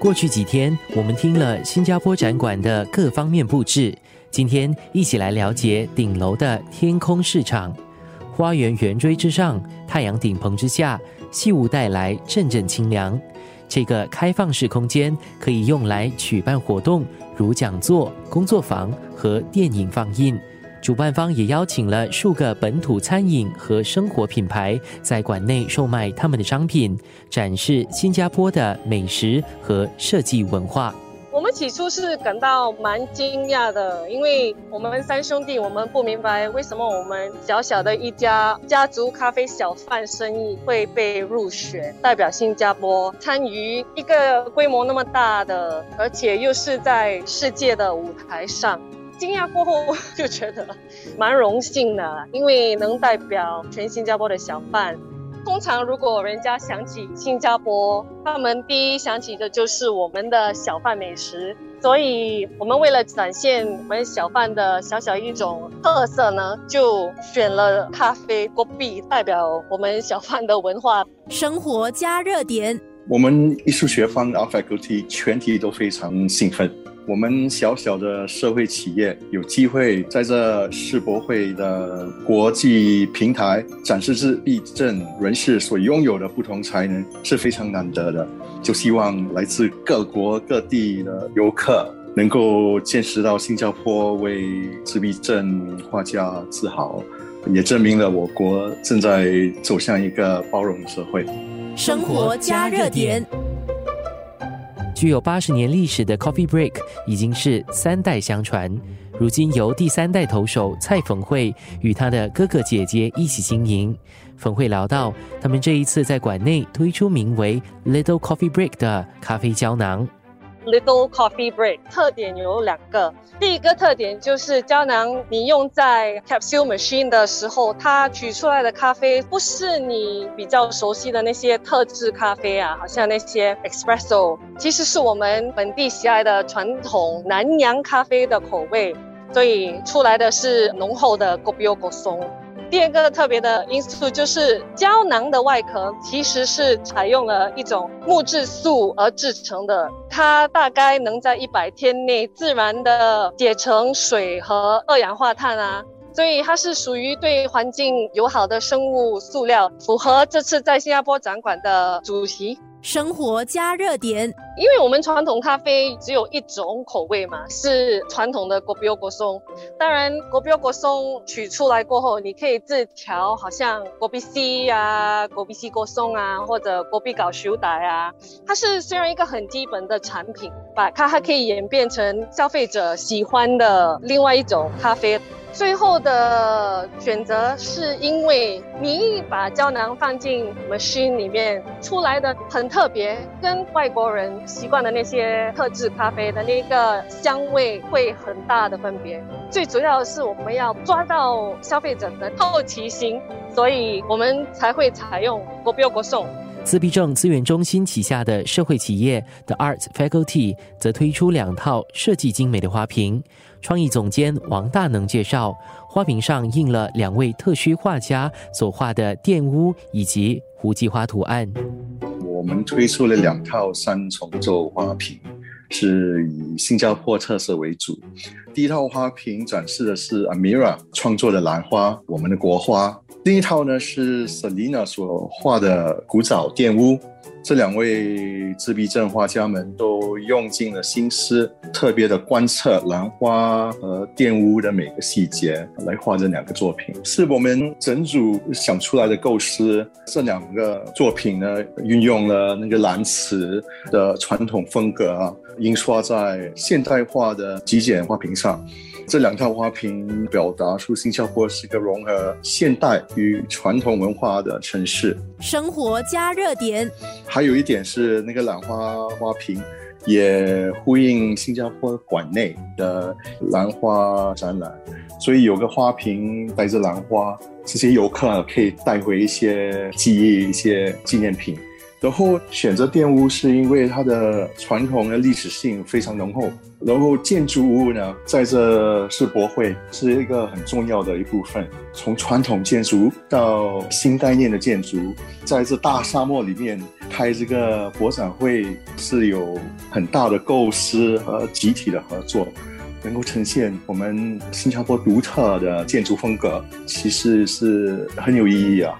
过去几天，我们听了新加坡展馆的各方面布置，今天一起来了解顶楼的天空市场。花园圆锥之上，太阳顶棚之下，细雾带来阵阵清凉。这个开放式空间可以用来举办活动，如讲座、工作坊和电影放映。主办方也邀请了数个本土餐饮和生活品牌，在馆内售卖他们的商品，展示新加坡的美食和设计文化。我们起初是感到蛮惊讶的，因为我们三兄弟，我们不明白为什么我们小小的一家家族咖啡小贩生意会被入选，代表新加坡参与一个规模那么大的，而且又是在世界的舞台上。惊讶过后 就觉得蛮荣幸的，因为能代表全新加坡的小贩。通常如果人家想起新加坡，他们第一想起的就是我们的小贩美食。所以，我们为了展现我们小贩的小小一种特色呢，就选了咖啡果币，代表我们小贩的文化。生活加热点，我们艺术学方 faculty 全体都非常兴奋。我们小小的社会企业有机会在这世博会的国际平台展示自闭症人士所拥有的不同才能，是非常难得的。就希望来自各国各地的游客能够见识到新加坡为自闭症画家自豪，也证明了我国正在走向一个包容社会。生活加热点。具有八十年历史的 Coffee Break 已经是三代相传，如今由第三代投手蔡冯慧与他的哥哥姐姐一起经营。冯慧聊到，他们这一次在馆内推出名为 Little Coffee Break 的咖啡胶囊。Little Coffee Break 特点有两个，第一个特点就是胶囊，你用在 Capsule Machine 的时候，它取出来的咖啡不是你比较熟悉的那些特制咖啡啊，好像那些 Espresso，其实是我们本地喜爱的传统南洋咖啡的口味，所以出来的是浓厚的 Kopi O 松。第二个特别的因素就是胶囊的外壳其实是采用了一种木质素而制成的，它大概能在一百天内自然的解成水和二氧化碳啊，所以它是属于对环境友好的生物塑料，符合这次在新加坡展馆的主题。生活加热点，因为我们传统咖啡只有一种口味嘛，是传统的果比欧果松。当然，果比欧果松取出来过后，你可以自调，好像果比西啊、果比西果松啊，或者果比搞手打啊。它是虽然一个很基本的产品，把它还可以演变成消费者喜欢的另外一种咖啡。最后的选择是因为你把胶囊放进 machine 里面出来的很特别，跟外国人习惯的那些特制咖啡的那个香味会很大的分别。最主要的是我们要抓到消费者的好奇心，所以我们才会采用国标国送。自闭症资源中心旗下的社会企业 The Art Faculty 则推出两套设计精美的花瓶。创意总监王大能介绍，花瓶上印了两位特需画家所画的电屋以及胡姬花图案。我们推出了两套三重奏花瓶，是以新加坡特色为主。第一套花瓶展示的是 Amira 创作的兰花，我们的国花。另一套呢是 Selina 所画的古早电屋。这两位自闭症画家们都用尽了心思，特别的观测兰花和玷污的每个细节来画这两个作品，是我们整组想出来的构思。这两个作品呢，运用了那个蓝瓷的传统风格啊，印刷在现代化的极简花瓶上。这两套花瓶表达出新加坡是一个融合现代与传统文化的城市。生活加热点，还有一点是那个兰花花瓶，也呼应新加坡馆内的兰花展览，所以有个花瓶带着兰花，这些游客可以带回一些记忆、一些纪念品。然后选择玷污是因为它的传统的历史性非常浓厚。然后建筑物呢，在这世博会是一个很重要的一部分。从传统建筑到新概念的建筑，在这大沙漠里面开这个博展会是有很大的构思和集体的合作，能够呈现我们新加坡独特的建筑风格，其实是很有意义啊。